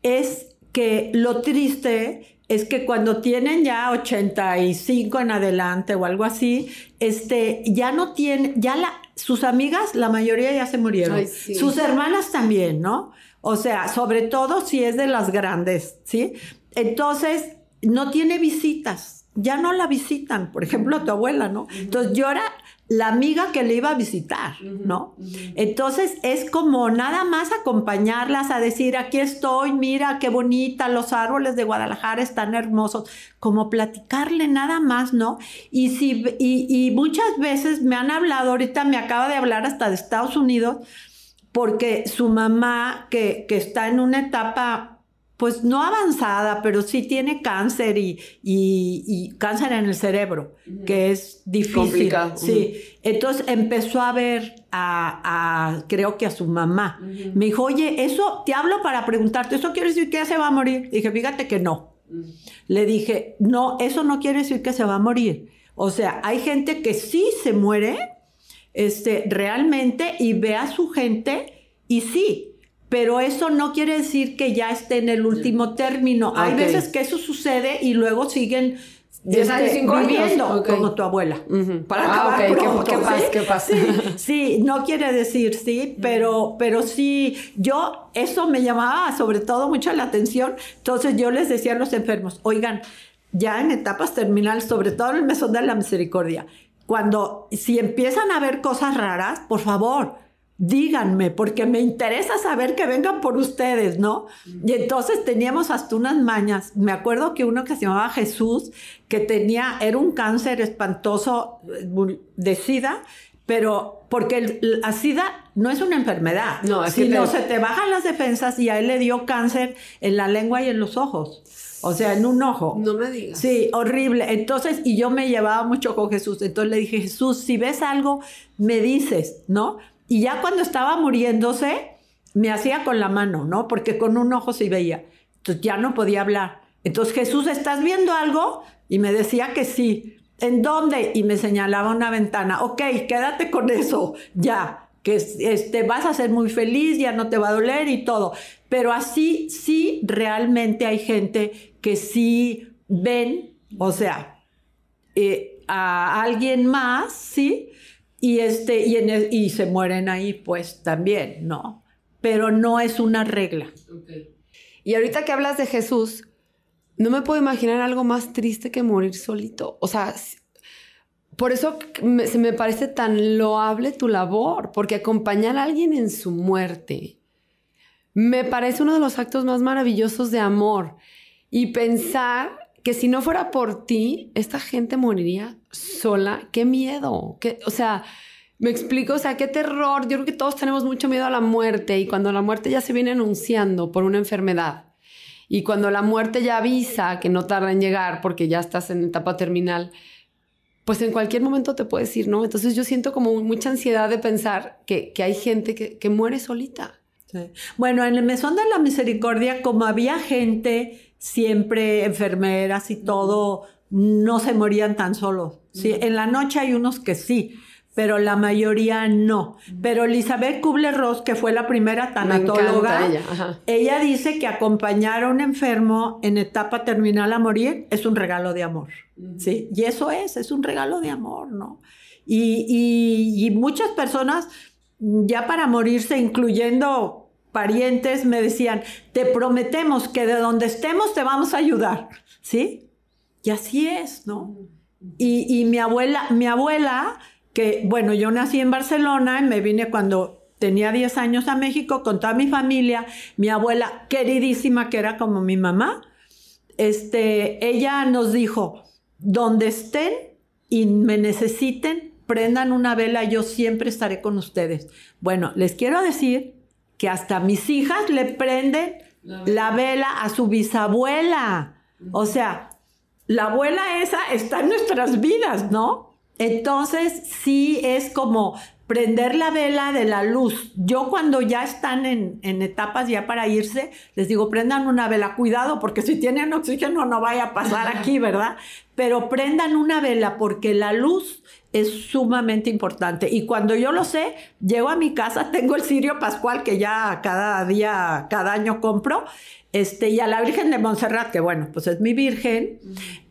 es que lo triste es que cuando tienen ya 85 en adelante o algo así, este, ya no tienen, ya la, sus amigas, la mayoría ya se murieron. Sus hermanas también, ¿no? O sea, sobre todo si es de las grandes, ¿sí? Entonces, no tiene visitas, ya no la visitan, por ejemplo, a tu abuela, ¿no? Entonces, llora la amiga que le iba a visitar, ¿no? Entonces es como nada más acompañarlas a decir, aquí estoy, mira qué bonita, los árboles de Guadalajara están hermosos, como platicarle nada más, ¿no? Y, si, y, muchas veces me han hablado, ahorita me acaba de hablar hasta de Estados Unidos, porque su mamá, que, que está en una etapa pues no avanzada, pero sí tiene cáncer y, y, cáncer en el cerebro, que es difícil. Sí. Entonces empezó a ver a, creo que a su mamá. Me dijo, oye, eso te hablo para preguntarte, ¿eso quiere decir que ya se va a morir? Dije, fíjate que no. Le dije, no, eso no quiere decir que se va a morir. O sea, hay gente que sí se muere, este, realmente, y ve a su gente, y sí, pero eso no quiere decir que ya esté en el último término. Hay veces que eso sucede y luego siguen este, viviendo como tu abuela. Para ah, acabar ¿Qué, pasa? ¿Qué pasa? Sí, no quiere decir sí, pero, pero sí, yo, eso me llamaba sobre todo mucho la atención. Entonces yo les decía a los enfermos, oigan, ya en etapas terminales, sobre todo en el mesón de la misericordia, cuando si empiezan a ver cosas raras, por favor, díganme, porque me interesa saber que vengan por ustedes, ¿no? Y entonces teníamos hasta unas mañas. Me acuerdo que uno que se llamaba Jesús, que tenía, era un cáncer espantoso eh, de SIDA, pero porque la SIDA no es una enfermedad, no, sino se te bajan las defensas y a él le dio cáncer en la lengua y en los ojos. O sea, en un ojo. No me digas. Sí, horrible. Entonces, y yo me llevaba mucho con Jesús. Entonces le dije, Jesús, si ves algo, me dices, ¿no? Y ya cuando estaba muriéndose, me hacía con la mano, ¿no? Porque con un ojo se veía. Entonces ya no podía hablar. Entonces, Jesús, ¿estás viendo algo? Y me decía que sí. ¿En dónde? Y me señalaba una ventana. Ok, quédate con eso, ya. Que este, vas a ser muy feliz, ya no te va a doler y todo. Pero así, sí, realmente hay gente que sí ven, o sea, eh, a alguien más, ¿sí? Y, este, y, en y se mueren ahí, pues también, ¿no? Pero no es una regla. Y ahorita que hablas de Jesús, no me puedo imaginar algo más triste que morir solito. O sea, por eso se me parece tan loable tu labor, porque acompañar a alguien en su muerte me parece uno de los actos más maravillosos de amor. Y pensar que si no fuera por ti, esta gente moriría sola. Qué miedo. o sea, me explico, o sea, qué terror. Yo creo que todos tenemos mucho miedo a la muerte y cuando la muerte ya se viene anunciando por una enfermedad y cuando la muerte ya avisa que no tarda en llegar porque ya estás en etapa terminal, pues en cualquier momento te puedes ir, ¿no? Entonces yo siento como mucha ansiedad de pensar que, hay gente que, muere solita. Bueno, en el Mesón de la Misericordia, como había gente, siempre enfermeras y todo, no se morían tan solos. ¿sí? En la noche hay unos que sí, pero la mayoría no. Pero Elizabeth Kubler-Ross, que fue la primera tanatóloga, ella. ella. dice que acompañar a un enfermo en etapa terminal a morir es un regalo de amor, ¿sí? Y eso es, es un regalo de amor, ¿no? Y, y muchas personas ya para morirse, incluyendo parientes, me decían, te prometemos que de donde estemos te vamos a ayudar, ¿sí? Y así es, ¿no? Y, mi abuela, mi abuela que, bueno, yo nací en Barcelona y me vine cuando tenía 10 años a México con toda mi familia, mi abuela queridísima, que era como mi mamá, este, ella nos dijo, donde estén y me necesiten, prendan una vela, yo siempre estaré con ustedes. Bueno, les quiero decir que hasta mis hijas le prenden la vela, a su bisabuela. O sea, la abuela esa está en nuestras vidas, ¿no? Entonces, sí es como prender la vela de la luz. Yo cuando ya están en, etapas ya para irse, les digo, prendan una vela, cuidado, porque si tienen oxígeno no vaya a pasar aquí, ¿verdad? Pero prendan una vela porque la luz es sumamente importante. Y cuando yo lo sé, llego a mi casa, tengo el cirio pascual que ya cada día, cada año compro, este, y a la Virgen de Montserrat, que bueno, pues es mi Virgen,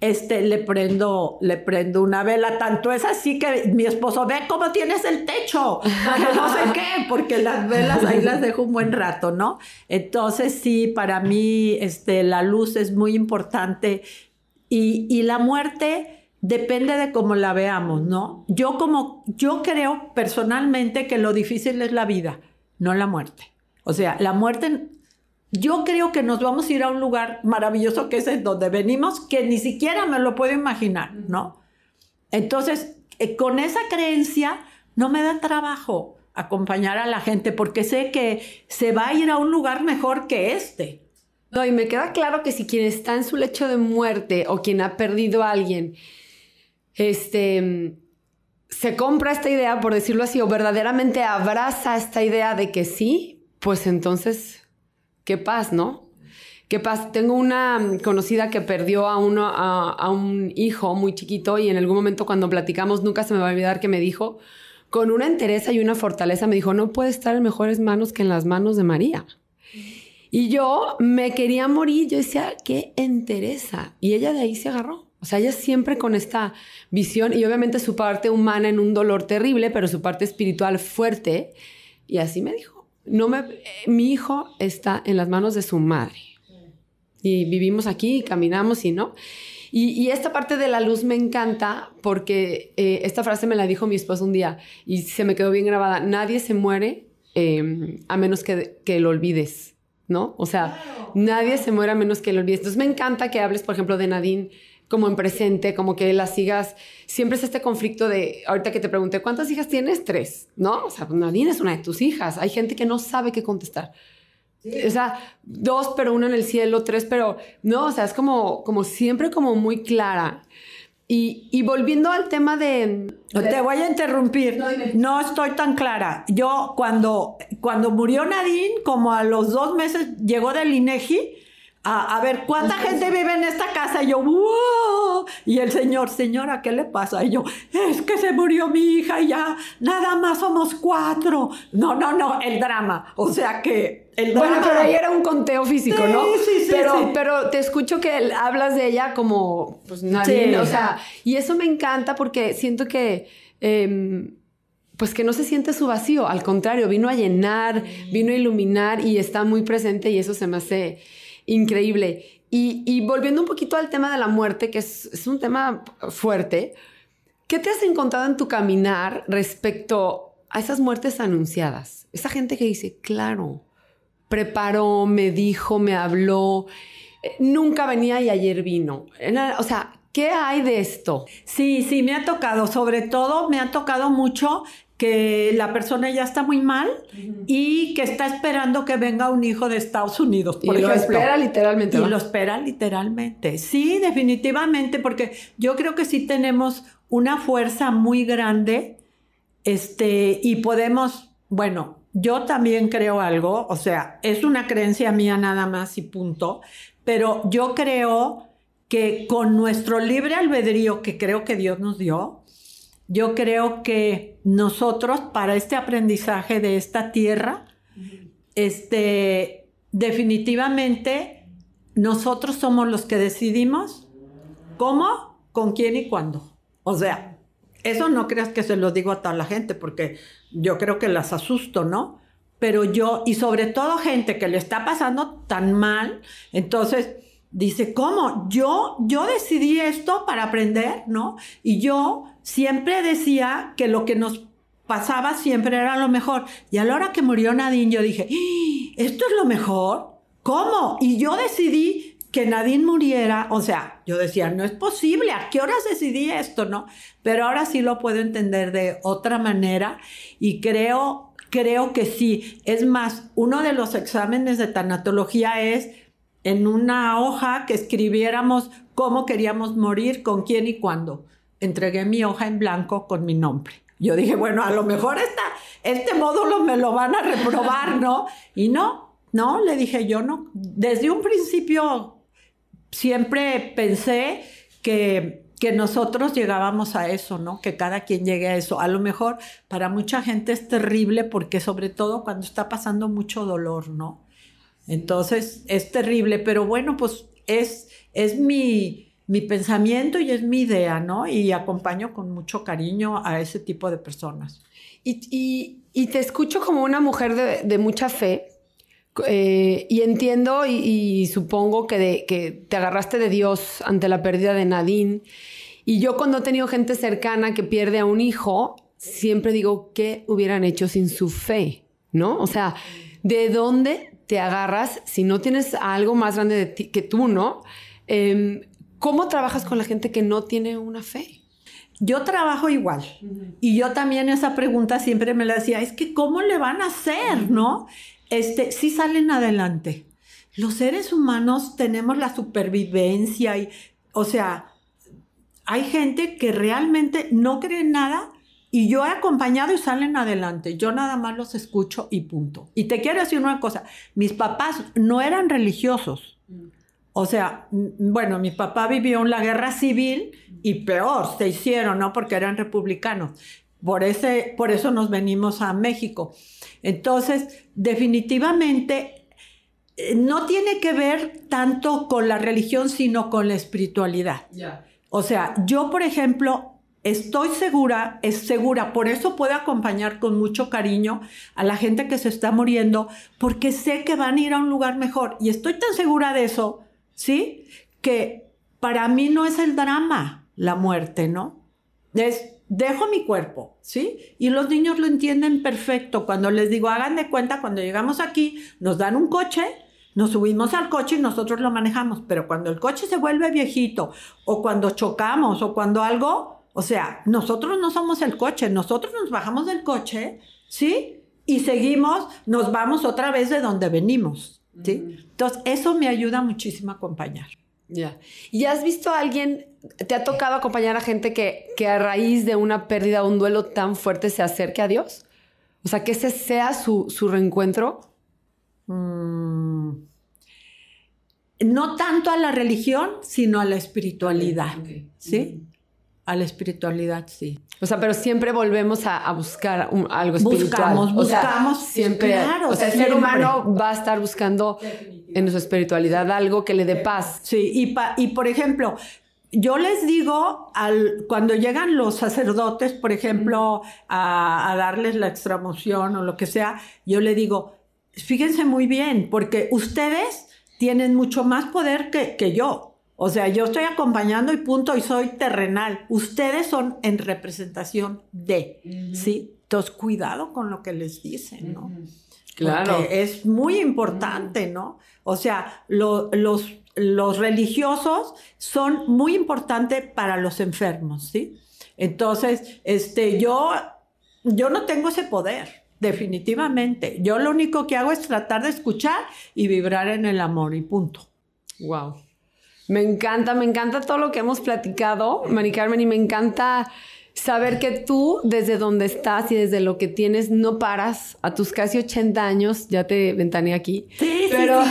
este, le prendo, le prendo una vela, tanto es así que mi esposo ve cómo tienes el techo, no sé qué, porque las velas ahí las dejo un buen rato, ¿no? Entonces sí, para mí, este, la luz es muy importante y, y la muerte depende de cómo la veamos, ¿no? Yo como, yo creo personalmente que lo difícil es la vida, no la muerte. O sea, la muerte yo creo que nos vamos a ir a un lugar maravilloso que es el donde venimos, que ni siquiera me lo puedo imaginar, ¿no? Entonces, eh, con esa creencia, no me da trabajo acompañar a la gente porque sé que se va a ir a un lugar mejor que este. No, y me queda claro que si quien está en su lecho de muerte o quien ha perdido a alguien, este, se compra esta idea, por decirlo así, o verdaderamente abraza esta idea de que sí, pues entonces qué paz, ¿no? Qué paz. Tengo una conocida que perdió a, uno, a, un hijo muy chiquito y en algún momento cuando platicamos, nunca se me va a olvidar que me dijo, con una entereza y una fortaleza, me dijo, no puede estar en mejores manos que en las manos de María. Y yo me quería morir, yo decía, qué entereza. Y ella de ahí se agarró. O sea, ella siempre con esta visión y obviamente su parte humana en un dolor terrible, pero su parte espiritual fuerte. Y así me dijo no me, mi hijo está en las manos de su madre. Y vivimos aquí, caminamos y no. Y, esta parte de la luz me encanta porque eh, esta frase me la dijo mi esposo un día y se me quedó bien grabada. Nadie se muere em, a menos que, que, lo olvides, ¿no? O sea, nadie se muere a menos que lo olvides. Entonces me encanta que hables, por ejemplo, de Nadine como en presente, como que las sigas. Siempre es este conflicto de, ahorita que te pregunté, ¿cuántas hijas tienes? Tres, ¿no? O sea, Nadine es una de tus hijas. Hay gente que no sabe qué contestar. O sea, dos, pero una en el cielo, tres, pero no, o sea, es como, como siempre como muy clara. Y, y volviendo al tema de, Te voy a interrumpir. No, estoy tan clara. Yo cuando, cuando murió Nadine, como a los dos meses llegó del INEGI, a, ver, ¿cuánta gente vive en esta casa? Y yo, ¡wow! Y el señor, señora, ¿qué le pasa? Y yo, es que se murió mi hija y ya, nada más somos cuatro. No, no, no, el drama. O sea que el drama. Bueno, pero ahí era un conteo físico, ¿no? Sí, sí, pero, sí. Pero te escucho que hablas de ella como, pues nadie, o sea, y eso me encanta porque siento que. Em, pues que no se siente su vacío, al contrario, vino a llenar, vino a iluminar y está muy presente y eso se me hace increíble. Y, volviendo un poquito al tema de la muerte, que es, un tema fuerte, ¿qué te has encontrado en tu caminar respecto a esas muertes anunciadas? Esa gente que dice, claro, preparó, me dijo, me habló, eh, nunca venía y ayer vino. O sea, ¿qué hay de esto? Sí, sí, me ha tocado, sobre todo me ha tocado mucho que la persona ya está muy mal y que está esperando que venga un hijo de Estados Unidos. Por y lo espera literalmente. Y lo espera literalmente. Sí, definitivamente, porque yo creo que sí tenemos una fuerza muy grande este, y podemos, bueno, yo también creo algo, o sea, es una creencia mía nada más y punto, pero yo creo que con nuestro libre albedrío que creo que Dios nos dio, yo creo que nosotros para este aprendizaje de esta tierra, este, definitivamente nosotros somos los que decidimos cómo, con quién y cuándo. O sea, eso no creas que se lo digo a toda la gente porque yo creo que las asusto, ¿no? Pero yo, y sobre todo gente que le está pasando tan mal, entonces dice, ¿cómo? Yo, yo decidí esto para aprender, ¿no? Y yo siempre decía que lo que nos pasaba siempre era lo mejor. Y a la hora que murió Nadine, yo dije, ¡Ah! ¿esto es lo mejor? ¿Cómo? Y yo decidí que Nadine muriera, o sea, yo decía, no es posible, ¿a qué horas decidí esto, no? Pero ahora sí lo puedo entender de otra manera y creo, creo que sí. Es más, uno de los exámenes de tanatología es en una hoja que escribiéramos cómo queríamos morir, con quién y cuándo. Entregué mi hoja en blanco con mi nombre. Yo dije, bueno, a lo mejor esta, este módulo me lo van a reprobar, ¿no? Y no, no, le dije yo no. Desde un principio siempre pensé que, que nosotros llegábamos a eso, ¿no? Que cada quien llegue a eso. A lo mejor para mucha gente es terrible porque sobre todo cuando está pasando mucho dolor, ¿no? Entonces es terrible, pero bueno, pues es, es mi, mi pensamiento y es mi idea, ¿no? Y acompaño con mucho cariño a ese tipo de personas. Y, te escucho como una mujer de, mucha fe. Eh, y entiendo y, supongo que te agarraste de Dios ante la pérdida de Nadine. Y yo cuando he tenido gente cercana que pierde a un hijo, siempre digo, ¿qué hubieran hecho sin su fe? ¿No? O sea, ¿de dónde te agarras, si no tienes algo más grande de ti, que tú, ¿no? Em, ¿Cómo trabajas con la gente que no tiene una fe? Yo trabajo igual. Y yo también esa pregunta siempre me la decía, es que ¿cómo le van a hacer, no? Este, sí salen adelante. Los seres humanos tenemos la supervivencia y, o sea, hay gente que realmente no cree en nada y yo he acompañado y salen adelante. Yo nada más los escucho y punto. Y te quiero decir una cosa, mis papás no eran religiosos. O sea, bueno, mi papá vivió en la guerra civil y peor, se hicieron, ¿no? Porque eran republicanos. Por, ese, por eso nos venimos a México. Entonces, definitivamente, eh, no tiene que ver tanto con la religión, sino con la espiritualidad. O sea, yo, por ejemplo, estoy segura, es segura, por eso puedo acompañar con mucho cariño a la gente que se está muriendo, porque sé que van a ir a un lugar mejor. Y estoy tan segura de eso, ¿sí? Que para mí no es el drama la muerte, ¿no? Es, dejo mi cuerpo, ¿sí? Y los niños lo entienden perfecto. Cuando les digo, hagan de cuenta, cuando llegamos aquí, nos dan un coche, nos subimos al coche y nosotros lo manejamos, pero cuando el coche se vuelve viejito, o cuando chocamos, o cuando algo, o sea, nosotros no somos el coche, nosotros nos bajamos del coche, ¿sí? Y seguimos, nos vamos otra vez de donde venimos, ¿sí? Entonces, eso me ayuda muchísimo a acompañar. Ya. ¿Y has visto a alguien, te ha tocado acompañar a gente que, que a raíz de una pérdida o un duelo tan fuerte se acerque a Dios? O sea, que ese sea su, reencuentro. Mm. No tanto a la religión, sino a la espiritualidad, ¿sí? A la espiritualidad, sí. O sea, pero siempre volvemos a, buscar algo espiritual. Buscamos, buscamos. siempre. Claro, o sea, el ser humano va a estar buscando en su espiritualidad algo que le dé paz. Sí, y, y por ejemplo, yo les digo, al, cuando llegan los sacerdotes, por ejemplo, a, darles la extramoción o lo que sea, yo le digo, fíjense muy bien, porque ustedes tienen mucho más poder que, que yo. O sea, yo estoy acompañando y punto, y soy terrenal. Ustedes son en representación de, ¿sí? Entonces, cuidado con lo que les dicen, ¿no? Claro. es muy importante, ¿no? O sea, los, los religiosos son muy importantes para los enfermos, ¿sí? Entonces, este, yo, yo no tengo ese poder, definitivamente. Yo lo único que hago es tratar de escuchar y vibrar en el amor y punto. Wow. Me encanta, me encanta todo lo que hemos platicado, Mari Carmen, y me encanta saber que tú, desde donde estás y desde lo que tienes, no paras. A tus casi 80 años, ya te ventané aquí. Sí, pero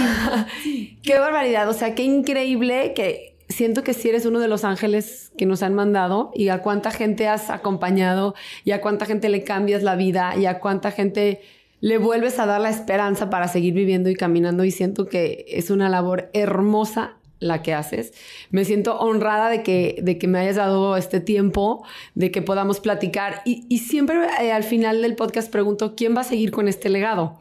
qué barbaridad. O sea, qué increíble que siento que sí eres uno de los ángeles que nos han mandado y a cuánta gente has acompañado y a cuánta gente le cambias la vida y a cuánta gente le vuelves a dar la esperanza para seguir viviendo y caminando y siento que es una labor hermosa la que haces. Me siento honrada de que, de que me hayas dado este tiempo, de que podamos platicar. Y, siempre eh, al final del podcast pregunto, ¿quién va a seguir con este legado?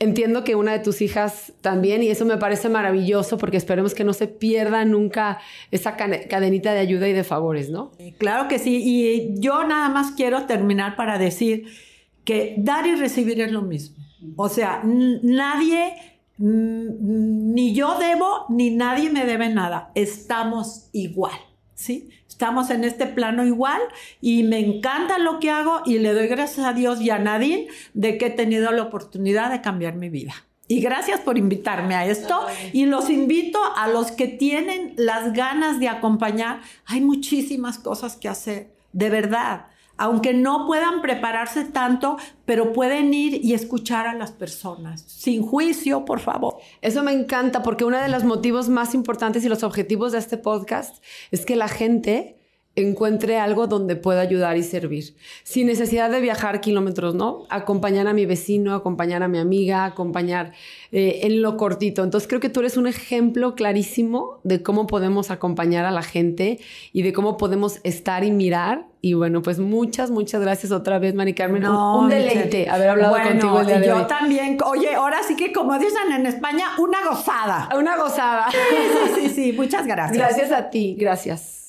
Entiendo que una de tus hijas también, y eso me parece maravilloso porque esperemos que no se pierda nunca esa cadenita de ayuda y de favores, ¿no? Claro que sí, y yo nada más quiero terminar para decir que dar y recibir es lo mismo. O sea, nadie ni yo debo, ni nadie me debe nada. Estamos igual, ¿sí? Estamos en este plano igual y me encanta lo que hago y le doy gracias a Dios y a Nadine de que he tenido la oportunidad de cambiar mi vida. Y gracias por invitarme a esto. Y los invito a los que tienen las ganas de acompañar. Hay muchísimas cosas que hacer, de verdad aunque no puedan prepararse tanto, pero pueden ir y escuchar a las personas, sin juicio, por favor. Eso me encanta porque uno de los motivos más importantes y los objetivos de este podcast es que la gente encuentre algo donde pueda ayudar y servir, sin necesidad de viajar kilómetros, ¿no? Acompañar a mi vecino, acompañar a mi amiga, acompañar eh, en lo cortito. Entonces creo que tú eres un ejemplo clarísimo de cómo podemos acompañar a la gente y de cómo podemos estar y mirar. Y bueno, pues muchas, muchas gracias otra vez, Mari Carmen. un, deleite haber hablado contigo el día de yo también. Oye, ahora sí que como dicen en España, una gozada. Una gozada. sí, sí, sí. Muchas gracias. Gracias a ti. Gracias.